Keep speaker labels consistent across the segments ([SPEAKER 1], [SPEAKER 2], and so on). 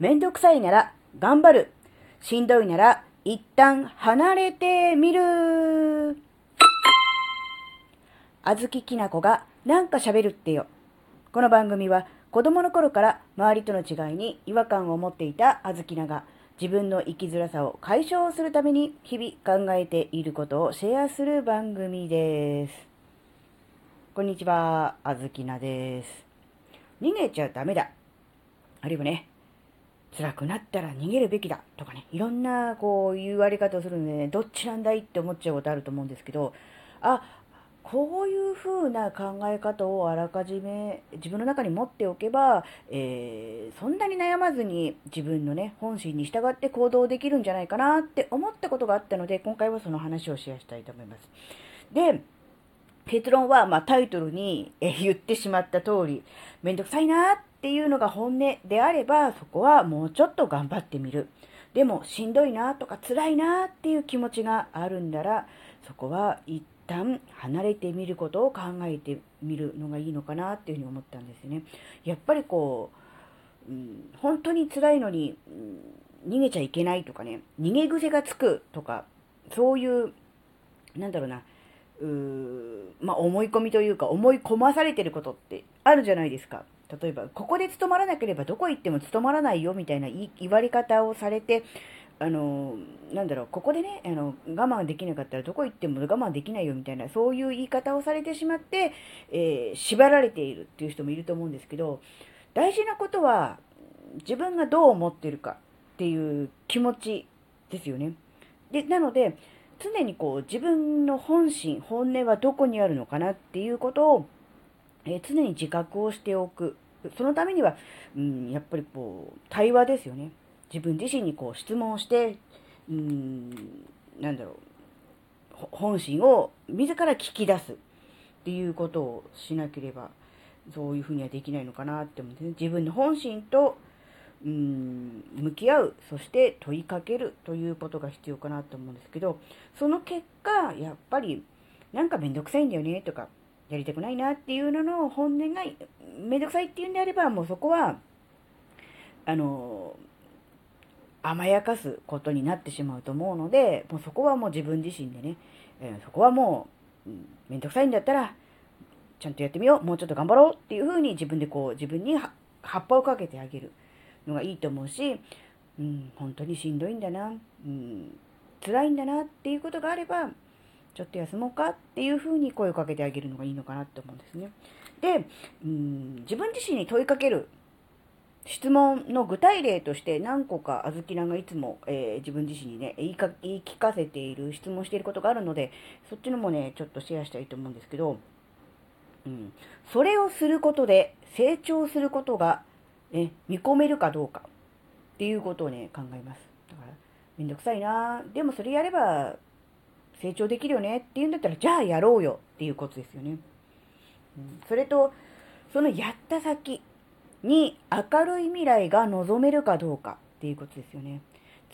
[SPEAKER 1] めんどくさいなら頑張る。しんどいなら一旦離れてみる。あずききなこがなんか喋るってよ。この番組は子供の頃から周りとの違いに違和感を持っていたあずきなが自分の生きづらさを解消するために日々考えていることをシェアする番組です。こんにちは、あずきなです。逃げちゃダメだ。あるいはね、辛くなったら逃げるべきだ。とかね、いろんなこう言われ方をするので、ね、どっちなんだいって思っちゃうことあると思うんですけど、あ、こういうふうな考え方をあらかじめ自分の中に持っておけば、えー、そんなに悩まずに自分のね、本心に従って行動できるんじゃないかなって思ったことがあったので、今回はその話をシェアしたいと思います。で、結論は、まあ、タイトルに、え言ってしまった通り、めんどくさいなっっていうのが本音であれば、そこはもうちょっと頑張ってみる。でも、しんどいなとか辛いなっていう気持ちがあるんだら、そこは一旦離れてみることを考えてみるのがいいのかなっていうふうに思ったんですね。やっぱりこう、うん、本当に辛いのに、うん、逃げちゃいけないとかね、逃げ癖がつくとか、そういう、なんだろうな、まあ、思い込みというか、思い込まされてることってあるじゃないですか。例えば、ここで務まらなければどこ行っても務まらないよみたいな言われ方をされて、あの、なんだろう、ここでね、あの、我慢できなかったらどこ行っても我慢できないよみたいな、そういう言い方をされてしまって、えー、縛られているっていう人もいると思うんですけど、大事なことは、自分がどう思ってるかっていう気持ちですよね。で、なので、常にこう、自分の本心、本音はどこにあるのかなっていうことを、えー、常に自覚をしておく。そのためには、うん、やっぱりこう、対話ですよね。自分自身にこう質問して、うん、なんだろう、本心を自ら聞き出すっていうことをしなければ、そういうふうにはできないのかなって思うんですね。自分の本心と、うん、向き合う、そして問いかけるということが必要かなと思うんですけど、その結果、やっぱり、なんかめんどくさいんだよねとか、やりたくないなっていうのの本音がめんどくさいっていうんであれば、もうそこは、あの、甘やかすことになってしまうと思うので、もうそこはもう自分自身でね、えー、そこはもう、うん、めんくさいんだったら、ちゃんとやってみよう、もうちょっと頑張ろうっていうふうに自分でこう、自分に葉っぱをかけてあげる。のがいいと思うし、うん、本当にしんどいんだな、うん、辛いんだなっていうことがあれば、ちょっと休もうかっていうふうに声をかけてあげるのがいいのかなって思うんですね。で、うん、自分自身に問いかける質問の具体例として何個かあずきらがいつも、えー、自分自身にね言いか、言い聞かせている質問していることがあるので、そっちのもね、ちょっとシェアしたいと思うんですけど、うん、それをすることで成長することが、ね、見込めるかどうかっていうことをね、考えます。だから、めんどくさいなでもそれやれば成長できるよねっていうんだったら、じゃあやろうよっていうことですよね。うん、それと、そのやった先、に明るい未来が望めるかどうかっていうことですよね。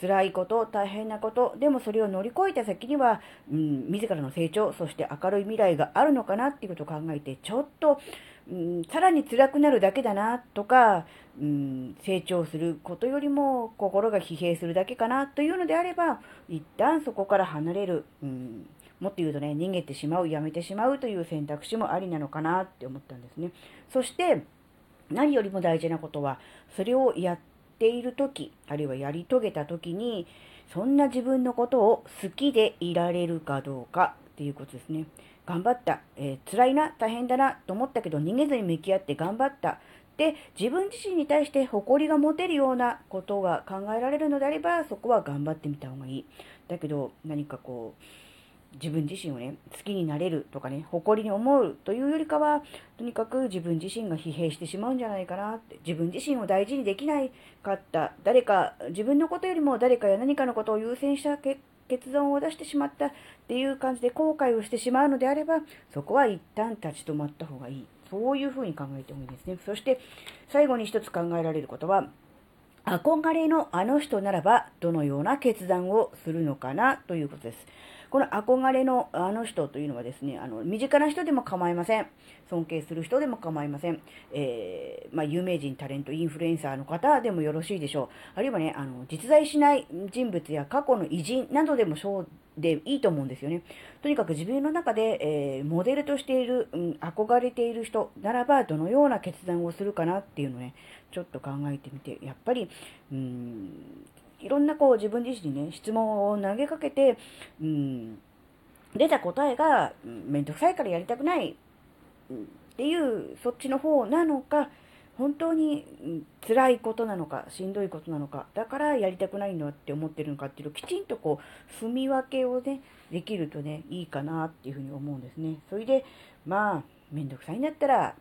[SPEAKER 1] 辛いこと、大変なこと、でもそれを乗り越えた先には、うん、自らの成長、そして明るい未来があるのかなっていうことを考えて、ちょっと、うん、さらに辛くなるだけだなとか、うん、成長することよりも心が疲弊するだけかなというのであれば、一旦そこから離れる、うん、もっと言うとね、逃げてしまう、やめてしまうという選択肢もありなのかなって思ったんですね。そして、何よりも大事なことは、それをやっている時、あるいはやり遂げた時に、そんな自分のことを好きでいられるかどうかっていうことですね。頑張った。えー、辛いな、大変だなと思ったけど逃げずに向き合って頑張った。で、自分自身に対して誇りが持てるようなことが考えられるのであれば、そこは頑張ってみた方がいい。だけど、何かこう、自分自身をね、好きになれるとかね、誇りに思うというよりかは、とにかく自分自身が疲弊してしまうんじゃないかなって、自分自身を大事にできないかった、誰か、自分のことよりも誰かや何かのことを優先した結果結論を出してしまったっていう感じで後悔をしてしまうのであれば、そこは一旦立ち止まった方がいい。そういうふうに考えてもいいですね。そして、最後に一つ考えられることは、憧れのあの人ならばどのような決断をするのかなということです。この憧れのあの人というのはですね、あの、身近な人でも構いません。尊敬する人でも構いません。えー、まあ、有名人、タレント、インフルエンサーの方でもよろしいでしょう。あるいはね、あの、実在しない人物や過去の偉人などでもそうでいいと思うんですよね。とにかく自分の中で、えー、モデルとしている、うん、憧れている人ならば、どのような決断をするかなっていうのをね、ちょっと考えてみて、やっぱり、うん、いろんなこう自分自身にね、質問を投げかけて、うん、出た答えが、うん、めんどくさいからやりたくない、うん、っていう、そっちの方なのか、本当に、辛いことなのか、しんどいことなのか、だからやりたくないのって思ってるのかっていうのをきちんとこう、踏み分けをね、できるとね、いいかなっていうふうに思うんですね。それで、まあ、めんどくさいんだったら、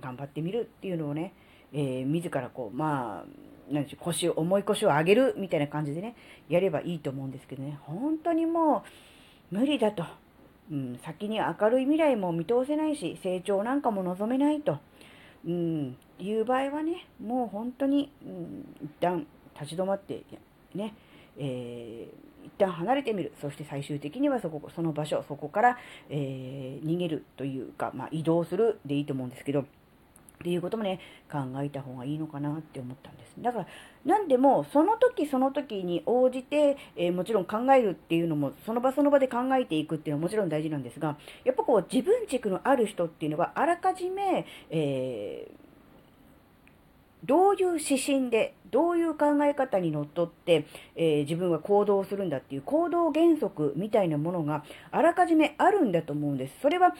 [SPEAKER 1] 頑張ってみるっていうのをね、えー、自らこう、まあ、なんでしょう、腰を、重い腰を上げるみたいな感じでね、やればいいと思うんですけどね、本当にもう、無理だと。うん、先に明るい未来も見通せないし、成長なんかも望めないと。うん、いう場合はね、もう本当に、うん、一旦立ち止まって、ね、えー、一旦離れてみる。そして最終的にはそこ、その場所、そこから、えー、逃げるというか、まあ、移動するでいいと思うんですけど、っていうこともね、考えた方がいいのかなって思ったんです。だから、何でも、その時その時に応じて、えー、もちろん考えるっていうのも、その場その場で考えていくっていうのはもちろん大事なんですが、やっぱこう、自分軸のある人っていうのは、あらかじめ、えーどういう指針で、どういう考え方にのっとって、えー、自分は行動するんだっていう行動原則みたいなものがあらかじめあるんだと思うんです。それは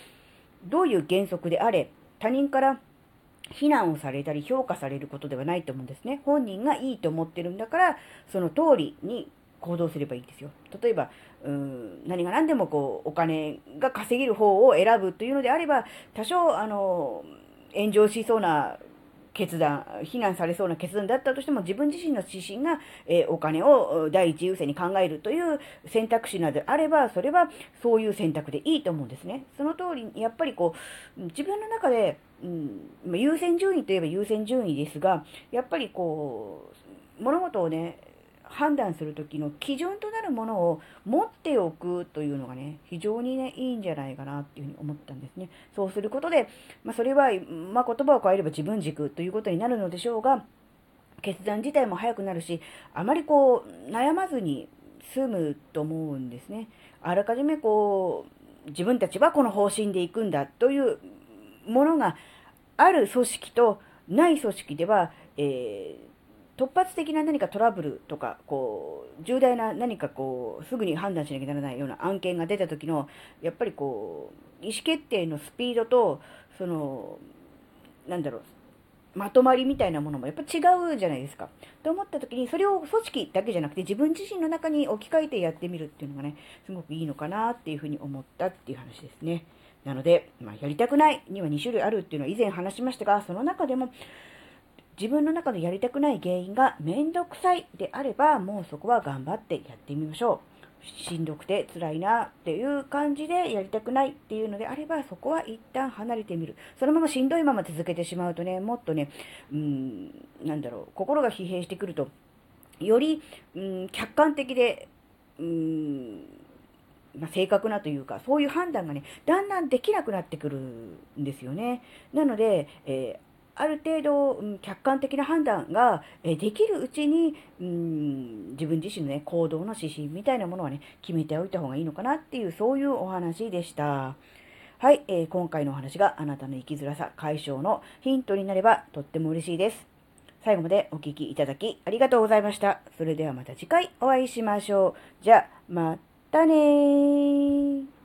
[SPEAKER 1] どういう原則であれ、他人から非難をされたり評価されることではないと思うんですね。本人がいいと思ってるんだから、その通りに行動すればいいんですよ。例えば、うん何が何でもこう、お金が稼げる方を選ぶというのであれば、多少、あの、炎上しそうな決断、非難されそうな決断だったとしても、自分自身の指針が、えー、お金を第一優先に考えるという選択肢などあれば、それはそういう選択でいいと思うんですね。その通り、やっぱりこう、自分の中で、うん、優先順位といえば優先順位ですが、やっぱりこう、物事をね、判断するときの基準となるものを持っておくというのがね、非常にね、いいんじゃないかなっていうふうに思ったんですね。そうすることで、まあ、それは、まあ、言葉を変えれば自分軸ということになるのでしょうが、決断自体も早くなるし、あまりこう、悩まずに済むと思うんですね。あらかじめこう、自分たちはこの方針で行くんだというものがある組織とない組織では、えー突発的な何かトラブルとか、こう、重大な何かこう、すぐに判断しなきゃならないような案件が出た時の、やっぱりこう、意思決定のスピードと、その、なんだろう、まとまりみたいなものもやっぱ違うじゃないですか。と思った時に、それを組織だけじゃなくて自分自身の中に置き換えてやってみるっていうのがね、すごくいいのかなっていうふうに思ったっていう話ですね。なので、まあ、やりたくないには2種類あるっていうのは以前話しましたが、その中でも、自分の中でやりたくない原因がめんどくさいであれば、もうそこは頑張ってやってみましょう。しんどくて辛いなっていう感じでやりたくないっていうのであれば、そこは一旦離れてみる。そのまましんどいまま続けてしまうとね、もっとね、うん、なんだろう、心が疲弊してくると、より、うん、客観的で、うん、まあ、正確なというか、そういう判断がね、だんだんできなくなってくるんですよね。なので、えーある程度、うん、客観的な判断が、えできるうちに、うん、自分自身の、ね、行動の指針みたいなものはね、決めておいた方がいいのかなっていう、そういうお話でした。はい、えー、今回のお話があなたの生きづらさ解消のヒントになればとっても嬉しいです。最後までお聴きいただきありがとうございました。それではまた次回お会いしましょう。じゃあ、またねー。